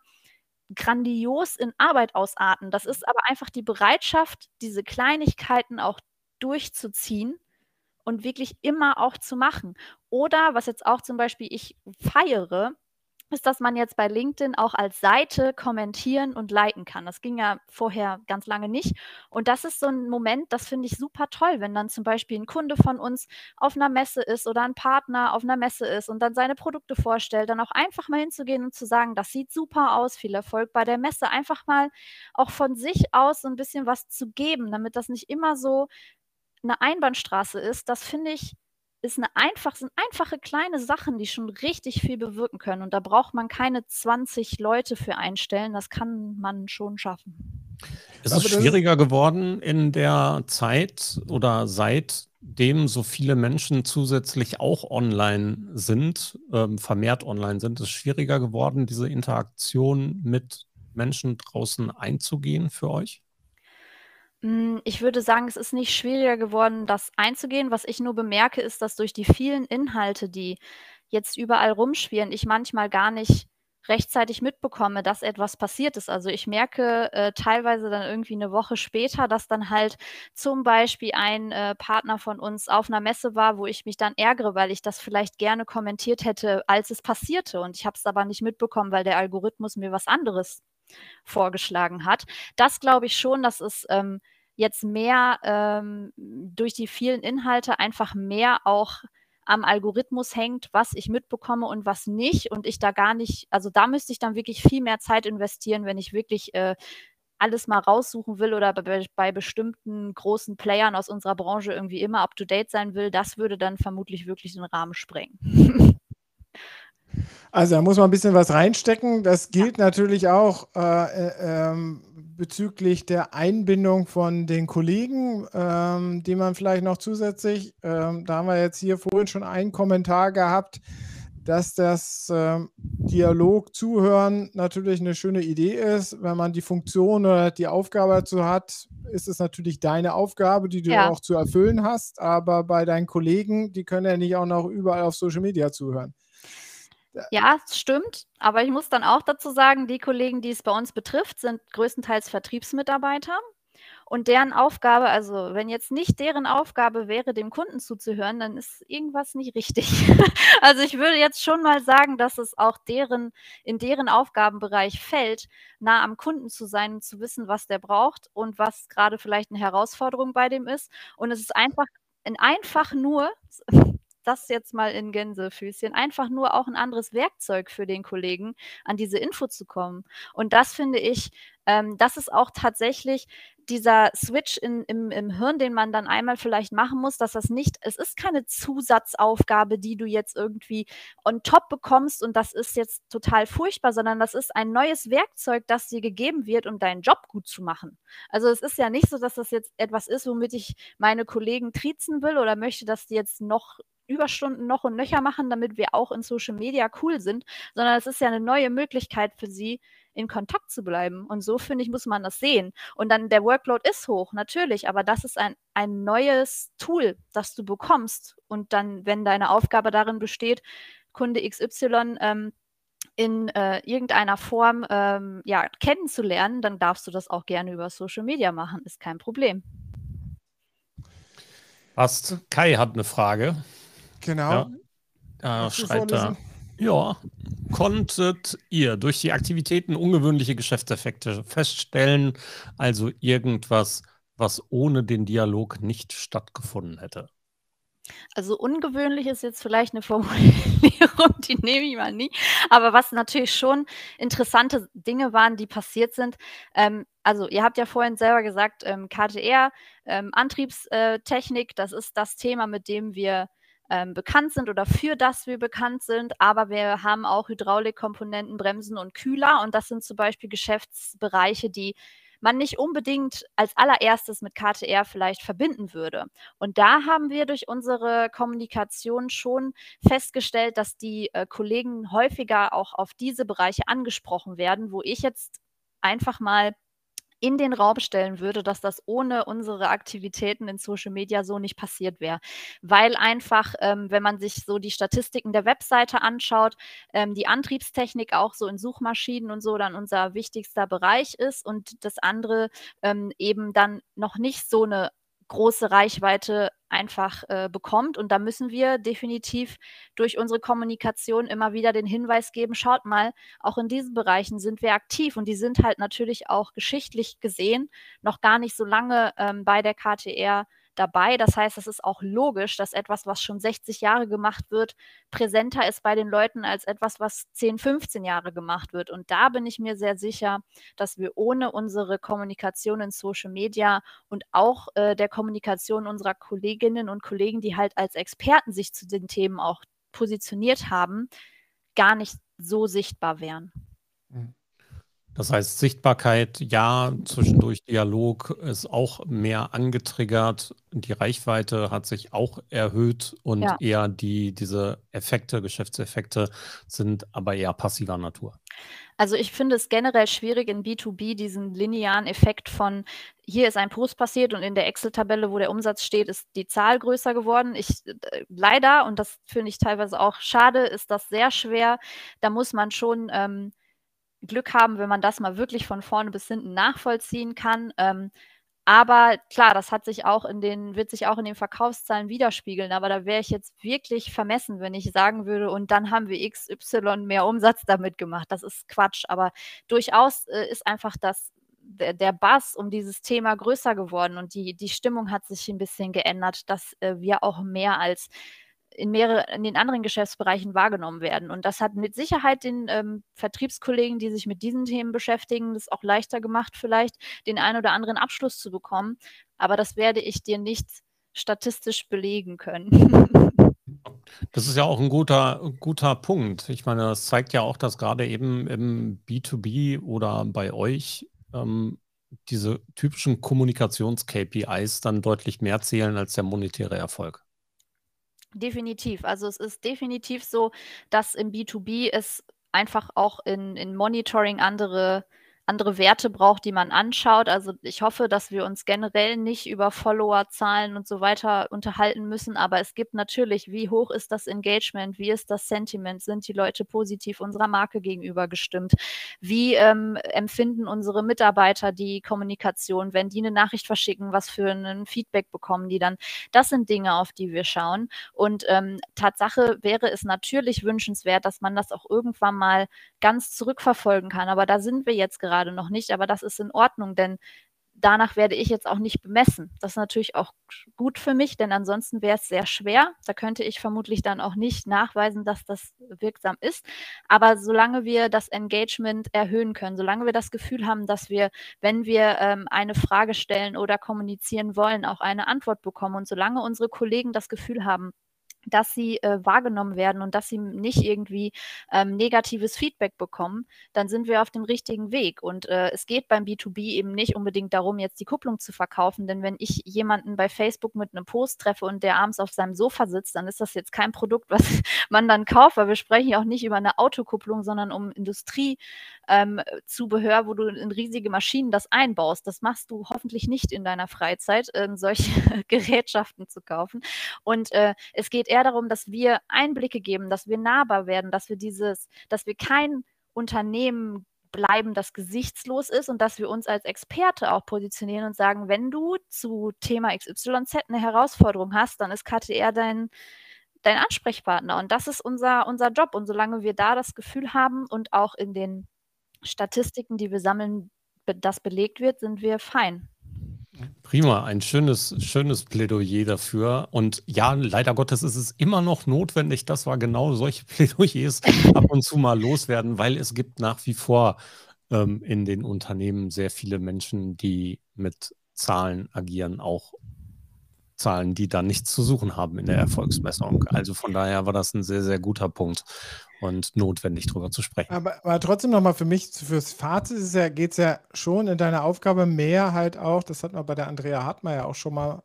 grandios in Arbeit ausarten. Das ist aber einfach die Bereitschaft, diese Kleinigkeiten auch durchzuziehen und wirklich immer auch zu machen. Oder was jetzt auch zum Beispiel ich feiere, ist, dass man jetzt bei LinkedIn auch als Seite kommentieren und liken kann. Das ging ja vorher ganz lange nicht. Und das ist so ein Moment, das finde ich super toll, wenn dann zum Beispiel ein Kunde von uns auf einer Messe ist oder ein Partner auf einer Messe ist und dann seine Produkte vorstellt, dann auch einfach mal hinzugehen und zu sagen, das sieht super aus, viel Erfolg bei der Messe. Einfach mal auch von sich aus so ein bisschen was zu geben, damit das nicht immer so eine Einbahnstraße ist. Das finde ich ist eine einfach, sind einfache kleine Sachen, die schon richtig viel bewirken können. Und da braucht man keine 20 Leute für einstellen. Das kann man schon schaffen. Ist es schwieriger geworden in der Zeit oder seitdem so viele Menschen zusätzlich auch online sind, ähm, vermehrt online sind, ist es schwieriger geworden, diese Interaktion mit Menschen draußen einzugehen für euch? Hm, ich würde sagen, es ist nicht schwieriger geworden, das einzugehen. Was ich nur bemerke, ist, dass durch die vielen Inhalte, die jetzt überall rumschwirren, ich manchmal gar nicht rechtzeitig mitbekomme, dass etwas passiert ist. Also ich merke äh, teilweise dann irgendwie eine Woche später, dass dann halt zum Beispiel ein äh, Partner von uns auf einer Messe war, wo ich mich dann ärgere, weil ich das vielleicht gerne kommentiert hätte, als es passierte. Und ich habe es aber nicht mitbekommen, weil der Algorithmus mir was anderes vorgeschlagen hat. Das glaube ich schon, dass es ähm, jetzt mehr ähm, durch die vielen Inhalte einfach mehr auch am Algorithmus hängt, was ich mitbekomme und was nicht. Und ich da gar nicht, also da müsste ich dann wirklich viel mehr Zeit investieren, wenn ich wirklich äh, alles mal raussuchen will oder bei, bei, bestimmten großen Playern aus unserer Branche irgendwie immer up-to-date sein will. Das würde dann vermutlich wirklich den Rahmen sprengen. Also da muss man ein bisschen was reinstecken. Das gilt natürlich auch äh, äh, ähm, bezüglich der Einbindung von den Kollegen, ähm, die man vielleicht noch zusätzlich, ähm, da haben wir jetzt hier vorhin schon einen Kommentar gehabt, dass das äh, Dialog zuhören natürlich eine schöne Idee ist. Wenn man die Funktion oder die Aufgabe dazu hat, ist es natürlich deine Aufgabe, die du ja. auch zu erfüllen hast. Aber bei deinen Kollegen, die können ja nicht auch noch überall auf Social Media zuhören. Ja, stimmt. Aber ich muss dann auch dazu sagen, die Kollegen, die es bei uns betrifft, sind größtenteils Vertriebsmitarbeiter. Und deren Aufgabe, also wenn jetzt nicht deren Aufgabe wäre, dem Kunden zuzuhören, dann ist irgendwas nicht richtig. also ich würde jetzt schon mal sagen, dass es auch deren, in deren Aufgabenbereich fällt, nah am Kunden zu sein und zu wissen, was der braucht und was gerade vielleicht eine Herausforderung bei dem ist. Und es ist einfach, einfach nur, das jetzt mal in Gänsefüßchen, einfach nur auch ein anderes Werkzeug für den Kollegen, an diese Info zu kommen. Und das finde ich, ähm, das ist auch tatsächlich dieser Switch in, im, im Hirn, den man dann einmal vielleicht machen muss, dass das nicht, es ist keine Zusatzaufgabe, die du jetzt irgendwie on top bekommst und das ist jetzt total furchtbar, sondern das ist ein neues Werkzeug, das dir gegeben wird, um deinen Job gut zu machen. Also es ist ja nicht so, dass das jetzt etwas ist, womit ich meine Kollegen triezen will oder möchte, dass die jetzt noch Überstunden noch und nöcher machen, damit wir auch in Social Media cool sind, sondern es ist ja eine neue Möglichkeit für sie, in Kontakt zu bleiben. Und so, finde ich, muss man das sehen. Und dann der Workload ist hoch, natürlich, aber das ist ein, ein neues Tool, das du bekommst. Und dann, wenn deine Aufgabe darin besteht, Kunde XY ähm, in äh, irgendeiner Form ähm, ja, kennenzulernen, dann darfst du das auch gerne über Social Media machen, ist kein Problem. Passt. Kai hat eine Frage. Genau. Ja. Da schreibt er. Ja, konntet ihr durch die Aktivitäten ungewöhnliche Geschäftseffekte feststellen, also irgendwas, was ohne den Dialog nicht stattgefunden hätte? Also ungewöhnlich ist jetzt vielleicht eine Formulierung, die nehme ich mal nie. Aber was natürlich schon interessante Dinge waren, die passiert sind. Ähm, also ihr habt ja vorhin selber gesagt, ähm, KTR, ähm, Antriebstechnik, das ist das Thema, mit dem wir ähm, bekannt sind oder für das wir bekannt sind. Aber wir haben auch Hydraulikkomponenten, Bremsen und Kühler. Und das sind zum Beispiel Geschäftsbereiche, die man nicht unbedingt als allererstes mit KTR vielleicht verbinden würde. Und da haben wir durch unsere Kommunikation schon festgestellt, dass die äh, Kollegen häufiger auch auf diese Bereiche angesprochen werden, wo ich jetzt einfach mal in den Raum stellen würde, dass das ohne unsere Aktivitäten in Social Media so nicht passiert wäre. Weil einfach, ähm, wenn man sich so die Statistiken der Webseite anschaut, ähm, die Antriebstechnik auch so in Suchmaschinen und so dann unser wichtigster Bereich ist und das andere ähm, eben dann noch nicht so eine große Reichweite einfach äh, bekommt. Und da müssen wir definitiv durch unsere Kommunikation immer wieder den Hinweis geben, schaut mal, auch in diesen Bereichen sind wir aktiv und die sind halt natürlich auch geschichtlich gesehen noch gar nicht so lange ähm, bei der KTR dabei. Das heißt, es ist auch logisch, dass etwas, was schon 60 Jahre gemacht wird, präsenter ist bei den Leuten als etwas, was 10, 15 Jahre gemacht wird. Und da bin ich mir sehr sicher, dass wir ohne unsere Kommunikation in Social Media und auch äh, der Kommunikation unserer Kolleginnen und Kollegen, die halt als Experten sich zu den Themen auch positioniert haben, gar nicht so sichtbar wären. Mhm. Das heißt, Sichtbarkeit, ja, zwischendurch Dialog ist auch mehr angetriggert. Die Reichweite hat sich auch erhöht und ja. eher die, diese Effekte, Geschäftseffekte sind aber eher passiver Natur. Also ich finde es generell schwierig in B2B diesen linearen Effekt von hier ist ein Post passiert und in der Excel-Tabelle, wo der Umsatz steht, ist die Zahl größer geworden. Ich äh, leider, und das finde ich teilweise auch schade, ist das sehr schwer. Da muss man schon ähm, Glück haben, wenn man das mal wirklich von vorne bis hinten nachvollziehen kann. Ähm, aber klar, das hat sich auch in den, wird sich auch in den Verkaufszahlen widerspiegeln. Aber da wäre ich jetzt wirklich vermessen, wenn ich sagen würde, und dann haben wir XY mehr Umsatz damit gemacht. Das ist Quatsch. Aber durchaus äh, ist einfach das, der, der Bass um dieses Thema größer geworden und die, die Stimmung hat sich ein bisschen geändert, dass äh, wir auch mehr als in, mehrere, in den anderen Geschäftsbereichen wahrgenommen werden. Und das hat mit Sicherheit den ähm, Vertriebskollegen, die sich mit diesen Themen beschäftigen, das auch leichter gemacht, vielleicht den einen oder anderen Abschluss zu bekommen. Aber das werde ich dir nicht statistisch belegen können. Das ist ja auch ein guter, guter Punkt. Ich meine, das zeigt ja auch, dass gerade eben im B2B oder bei euch ähm, diese typischen Kommunikations-KPIs dann deutlich mehr zählen als der monetäre Erfolg. Definitiv. Also es ist definitiv so, dass im B2B es einfach auch in, in Monitoring andere andere Werte braucht, die man anschaut. Also ich hoffe, dass wir uns generell nicht über Followerzahlen und so weiter unterhalten müssen, aber es gibt natürlich, wie hoch ist das Engagement, wie ist das Sentiment, sind die Leute positiv unserer Marke gegenüber gestimmt, wie ähm, empfinden unsere Mitarbeiter die Kommunikation, wenn die eine Nachricht verschicken, was für ein Feedback bekommen die dann. Das sind Dinge, auf die wir schauen. Und ähm, Tatsache wäre es natürlich wünschenswert, dass man das auch irgendwann mal ganz zurückverfolgen kann. Aber da sind wir jetzt gerade gerade noch nicht, aber das ist in Ordnung, denn danach werde ich jetzt auch nicht bemessen. Das ist natürlich auch gut für mich, denn ansonsten wäre es sehr schwer. Da könnte ich vermutlich dann auch nicht nachweisen, dass das wirksam ist. Aber solange wir das Engagement erhöhen können, solange wir das Gefühl haben, dass wir, wenn wir ähm, eine Frage stellen oder kommunizieren wollen, auch eine Antwort bekommen und solange unsere Kollegen das Gefühl haben, dass sie äh, wahrgenommen werden und dass sie nicht irgendwie ähm, negatives Feedback bekommen, dann sind wir auf dem richtigen Weg. Und äh, es geht beim B2B eben nicht unbedingt darum, jetzt die Kupplung zu verkaufen, denn wenn ich jemanden bei Facebook mit einem Post treffe und der abends auf seinem Sofa sitzt, dann ist das jetzt kein Produkt, was man dann kauft, weil wir sprechen ja auch nicht über eine Autokupplung, sondern um Industriezubehör, ähm, wo du in riesige Maschinen das einbaust. Das machst du hoffentlich nicht in deiner Freizeit, äh, solche Gerätschaften zu kaufen. Und äh, es geht eher darum, dass wir Einblicke geben, dass wir nahbar werden, dass wir dieses, dass wir kein Unternehmen bleiben, das gesichtslos ist und dass wir uns als Experte auch positionieren und sagen, wenn du zu Thema XYZ eine Herausforderung hast, dann ist KTR dein, dein Ansprechpartner. Und das ist unser, unser Job. Und solange wir da das Gefühl haben und auch in den Statistiken, die wir sammeln, das belegt wird, sind wir fein. Prima, ein schönes, schönes Plädoyer dafür. Und ja, leider Gottes ist es immer noch notwendig, dass wir genau solche Plädoyers ab und zu mal loswerden, weil es gibt nach wie vor ähm, in den Unternehmen sehr viele Menschen, die mit Zahlen agieren, auch Zahlen, die da nichts zu suchen haben in der Erfolgsmessung. Also von daher war das ein sehr, sehr guter Punkt und notwendig, darüber zu sprechen. Aber, aber trotzdem nochmal für mich, fürs Fazit ja, geht es ja schon in deiner Aufgabe mehr halt auch, das hat man bei der Andrea Hartmann ja auch schon mal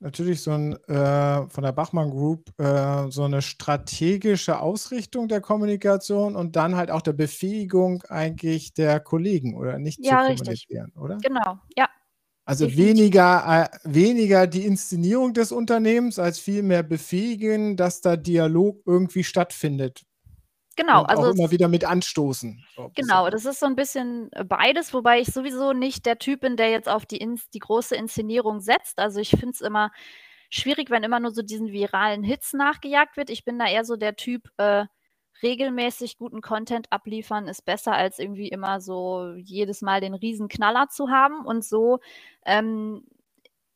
natürlich so ein äh, von der Bachmann Group äh, so eine strategische Ausrichtung der Kommunikation und dann halt auch der Befähigung eigentlich der Kollegen oder nicht ja, zu kommunizieren, richtig. oder? Genau, ja. Also weniger, äh, weniger die Inszenierung des Unternehmens, als vielmehr befähigen, dass da Dialog irgendwie stattfindet. Genau, Und auch also immer wieder mit anstoßen. genau, das ist so ein bisschen beides, wobei ich sowieso nicht der Typ bin, der jetzt auf die, Ins die große Inszenierung setzt. Also ich finde es immer schwierig, wenn immer nur so diesen viralen Hits nachgejagt wird. Ich bin da eher so der Typ, äh, regelmäßig guten Content abliefern ist besser, als irgendwie immer so jedes Mal den Riesenknaller zu haben. Und so ähm,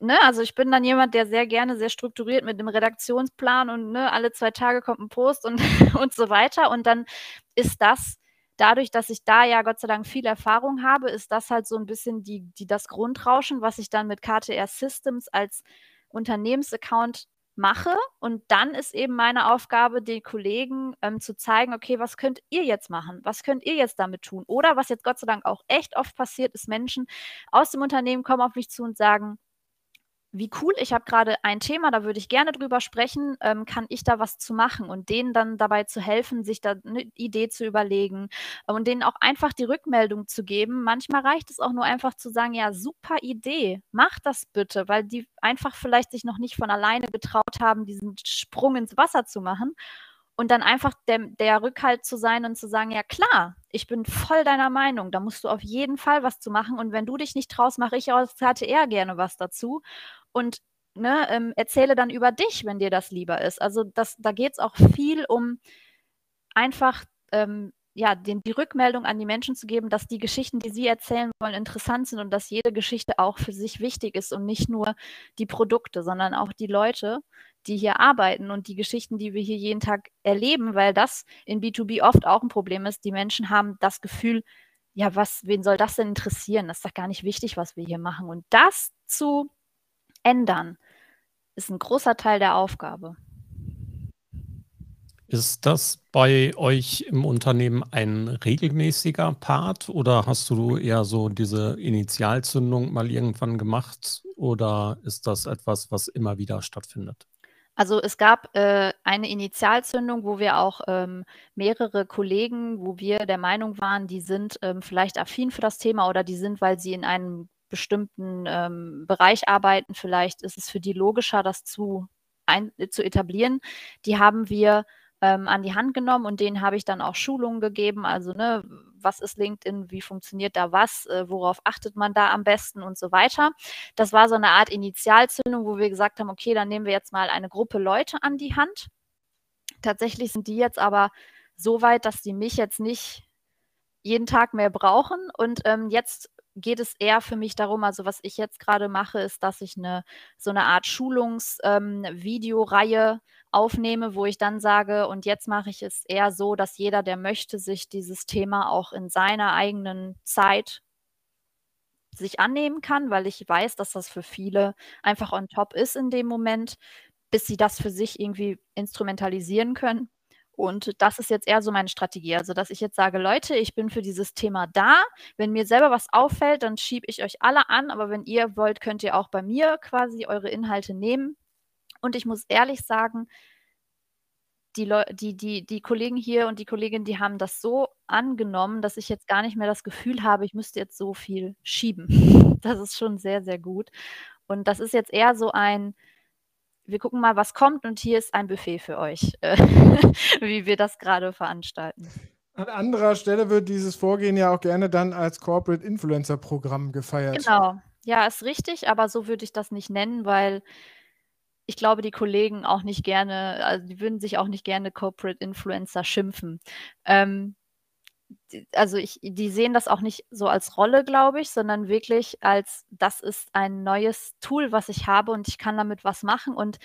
ne, also ich bin dann jemand, der sehr gerne sehr strukturiert mit dem Redaktionsplan und ne, alle zwei Tage kommt ein Post und, und so weiter. Und dann ist das, dadurch, dass ich da ja Gott sei Dank viel Erfahrung habe, ist das halt so ein bisschen die, die, das Grundrauschen, was ich dann mit KTR Systems als Unternehmensaccount mache. Und dann ist eben meine Aufgabe, den Kollegen ähm, zu zeigen, okay, was könnt ihr jetzt machen? Was könnt ihr jetzt damit tun? Oder was jetzt Gott sei Dank auch echt oft passiert, ist Menschen aus dem Unternehmen kommen auf mich zu und sagen, wie cool, ich habe gerade ein Thema, da würde ich gerne drüber sprechen, ähm, kann ich da was zu machen und denen dann dabei zu helfen, sich da eine Idee zu überlegen und denen auch einfach die Rückmeldung zu geben. Manchmal reicht es auch nur einfach zu sagen, ja, super Idee, mach das bitte, weil die einfach vielleicht sich noch nicht von alleine getraut haben, diesen Sprung ins Wasser zu machen und dann einfach der, der Rückhalt zu sein und zu sagen, ja klar, ich bin voll deiner Meinung, da musst du auf jeden Fall was zu machen und wenn du dich nicht traust, mache ich aus HTR gerne was dazu und ne, ähm, erzähle dann über dich, wenn dir das lieber ist. Also das, da geht es auch viel um einfach ähm, ja, den, die Rückmeldung an die Menschen zu geben, dass die Geschichten, die sie erzählen wollen, interessant sind und dass jede Geschichte auch für sich wichtig ist und nicht nur die Produkte, sondern auch die Leute, die hier arbeiten und die Geschichten, die wir hier jeden Tag erleben, weil das in B2B oft auch ein Problem ist. Die Menschen haben das Gefühl, ja, was, wen soll das denn interessieren? Das ist doch gar nicht wichtig, was wir hier machen. Und das zu ändern, ist ein großer Teil der Aufgabe. Ist das bei euch im Unternehmen ein regelmäßiger Part oder hast du eher so diese Initialzündung mal irgendwann gemacht oder ist das etwas, was immer wieder stattfindet? Also es gab äh, eine Initialzündung, wo wir auch ähm, mehrere Kollegen, wo wir der Meinung waren, die sind ähm, vielleicht affin für das Thema oder die sind, weil sie in einem bestimmten ähm, Bereich arbeiten, vielleicht ist es für die logischer, das zu, ein, zu etablieren. Die haben wir ähm, an die Hand genommen und denen habe ich dann auch Schulungen gegeben. Also, ne, was ist LinkedIn, wie funktioniert da was, äh, worauf achtet man da am besten und so weiter. Das war so eine Art Initialzündung, wo wir gesagt haben, okay, dann nehmen wir jetzt mal eine Gruppe Leute an die Hand. Tatsächlich sind die jetzt aber so weit, dass die mich jetzt nicht jeden Tag mehr brauchen. Und ähm, jetzt geht es eher für mich darum, also was ich jetzt gerade mache, ist, dass ich eine so eine Art Schulungsvideoreihe ähm, aufnehme, wo ich dann sage, und jetzt mache ich es eher so, dass jeder, der möchte, sich dieses Thema auch in seiner eigenen Zeit sich annehmen kann, weil ich weiß, dass das für viele einfach on top ist in dem Moment, bis sie das für sich irgendwie instrumentalisieren können. Und das ist jetzt eher so meine Strategie. Also, dass ich jetzt sage, Leute, ich bin für dieses Thema da. Wenn mir selber was auffällt, dann schiebe ich euch alle an. Aber wenn ihr wollt, könnt ihr auch bei mir quasi eure Inhalte nehmen. Und ich muss ehrlich sagen, die, Leu die, die, die Kollegen hier und die Kolleginnen, die haben das so angenommen, dass ich jetzt gar nicht mehr das Gefühl habe, ich müsste jetzt so viel schieben. Das ist schon sehr, sehr gut. Und das ist jetzt eher so ein, wir gucken mal, was kommt und hier ist ein Buffet für euch, äh, wie wir das gerade veranstalten. An anderer Stelle wird dieses Vorgehen ja auch gerne dann als Corporate Influencer Programm gefeiert. Genau, ja, ist richtig, aber so würde ich das nicht nennen, weil ich glaube, die Kollegen auch nicht gerne, also die würden sich auch nicht gerne Corporate Influencer schimpfen. Ähm, also ich, die sehen das auch nicht so als Rolle, glaube ich, sondern wirklich als, das ist ein neues Tool, was ich habe und ich kann damit was machen. Und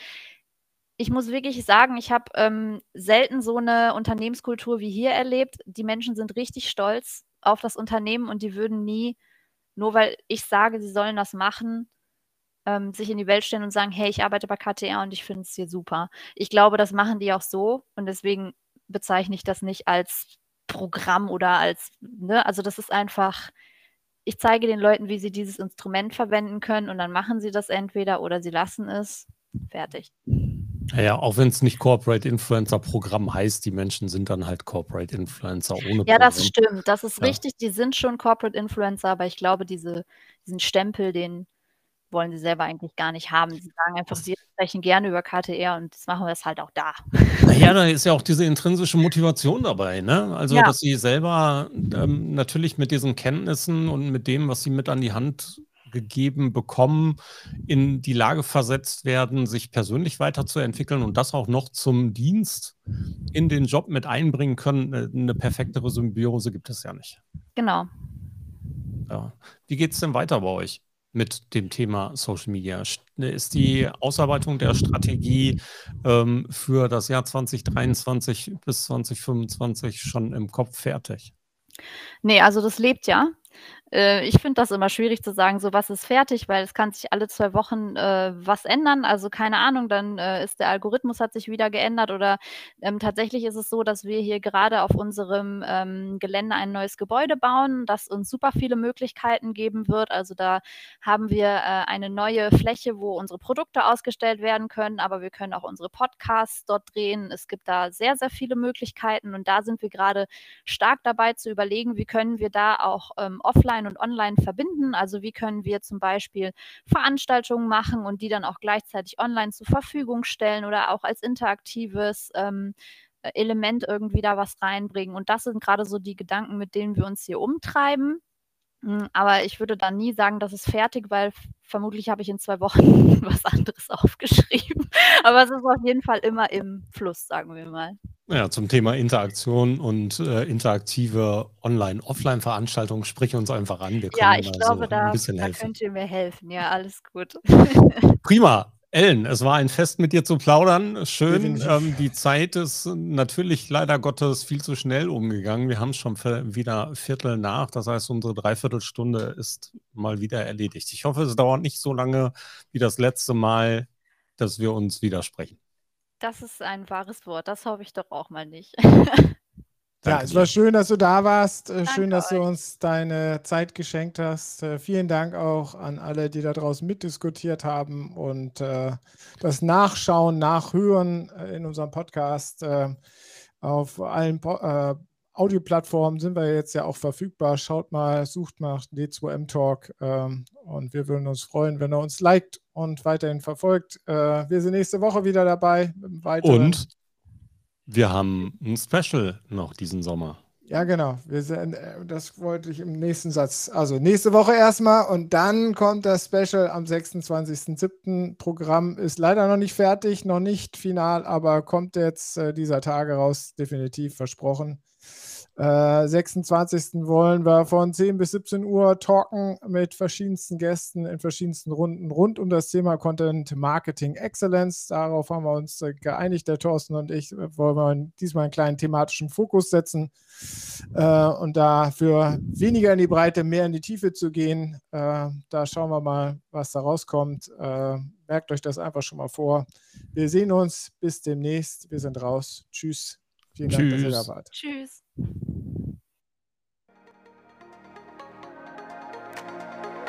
ich muss wirklich sagen, ich habe ähm, selten so eine Unternehmenskultur wie hier erlebt. Die Menschen sind richtig stolz auf das Unternehmen und die würden nie, nur weil ich sage, sie sollen das machen, ähm, sich in die Welt stellen und sagen, hey, ich arbeite bei KTR und ich finde es hier super. Ich glaube, das machen die auch so und deswegen bezeichne ich das nicht als Programm oder als, ne, also das ist einfach, ich zeige den Leuten, wie sie dieses Instrument verwenden können und dann machen sie das entweder oder sie lassen es. Fertig. Ja, auch wenn es nicht Corporate Influencer Programm heißt, die Menschen sind dann halt Corporate Influencer ohne Ja, das stimmt. Das ist ja. richtig. Die sind schon Corporate Influencer, aber ich glaube, diese, diesen Stempel, den, wollen sie selber eigentlich gar nicht haben. Sie sagen einfach, sie sprechen gerne über KTR und das machen wir es halt auch da. Naja, da ist ja auch diese intrinsische Motivation dabei, ne? Also, ja. dass sie selber ähm, natürlich mit diesen Kenntnissen und mit dem, was sie mit an die Hand gegeben bekommen, in die Lage versetzt werden, sich persönlich weiterzuentwickeln und das auch noch zum Dienst in den Job mit einbringen können. Äh, eine perfektere Symbiose gibt es ja nicht. Genau. Ja. Wie geht es denn weiter bei euch? Mit dem Thema Social Media? Ne, ist die Ausarbeitung der Strategie ähm, für das Jahr 2023 bis 2025 schon im Kopf fertig? Nee, also das lebt ja. Äh, ich finde das immer schwierig zu sagen, so was ist fertig, weil es kann sich alle zwei Wochen äh, was ändern. Also keine Ahnung, dann äh, ist der Algorithmus hat sich wieder geändert oder ähm, tatsächlich ist es so, dass wir hier gerade auf unserem ähm, Gelände ein neues Gebäude bauen, das uns super viele Möglichkeiten geben wird. Also da haben wir äh, eine neue Fläche, wo unsere Produkte ausgestellt werden können, aber wir können auch unsere Podcasts dort drehen. Es gibt da sehr, sehr viele Möglichkeiten und da sind wir gerade stark dabei zu überlegen, wie können wir da auch ähm, offline und online verbinden. Also wie können wir zum Beispiel Veranstaltungen machen und die dann auch gleichzeitig online zur Verfügung stellen oder auch als interaktives ähm, Element irgendwie da was reinbringen. Und das sind gerade so die Gedanken, mit denen wir uns hier umtreiben. Hm, aber ich würde dann nie sagen, das ist fertig, weil vermutlich habe ich in zwei Wochen was anderes aufgeschrieben. Aber es ist auf jeden Fall immer im Fluss, sagen wir mal. Ja, zum Thema Interaktion und äh, interaktive Online-Offline-Veranstaltungen, sprich uns einfach an. Wir können ja, ich glaube, so da, da könnt ihr mir helfen. Ja, alles gut. Prima. Ellen, es war ein Fest mit dir zu plaudern. Schön. Ähm, die Zeit ist natürlich leider Gottes viel zu schnell umgegangen. Wir haben es schon wieder Viertel nach. Das heißt, unsere Dreiviertelstunde ist mal wieder erledigt. Ich hoffe, es dauert nicht so lange wie das letzte Mal, dass wir uns widersprechen. Das ist ein wahres Wort. Das hoffe ich doch auch mal nicht. Ja, es war schön, dass du da warst. Äh, Danke schön, dass euch. du uns deine Zeit geschenkt hast. Äh, vielen Dank auch an alle, die da draußen mitdiskutiert haben und äh, das Nachschauen, Nachhören äh, in unserem Podcast. Äh, auf allen po äh, Audioplattformen sind wir jetzt ja auch verfügbar. Schaut mal, sucht nach D2M Talk ähm, und wir würden uns freuen, wenn ihr uns liked und weiterhin verfolgt. wir sind nächste Woche wieder dabei. und wir haben ein Special noch diesen Sommer. Ja, genau. Wir sind, äh, das wollte ich im nächsten Satz. Also nächste Woche erstmal und dann kommt das Special am 26.07. Programm ist leider noch nicht fertig, noch nicht final, aber kommt jetzt äh, dieser Tage raus, definitiv versprochen. Äh, 26. wollen wir von 10 bis 17 Uhr talken mit verschiedensten Gästen in verschiedensten Runden rund um das Thema Content Marketing Excellence. Darauf haben wir uns äh, geeinigt, der Thorsten und ich, äh, wollen wir diesmal einen kleinen thematischen Fokus setzen äh, und dafür weniger in die Breite, mehr in die Tiefe zu gehen. Äh, da schauen wir mal, was da rauskommt. Äh, merkt euch das einfach schon mal vor. Wir sehen uns. Bis demnächst. Wir sind raus. Tschüss. Vielen Dank, Tschüss. dass ihr da wart. Tschüss.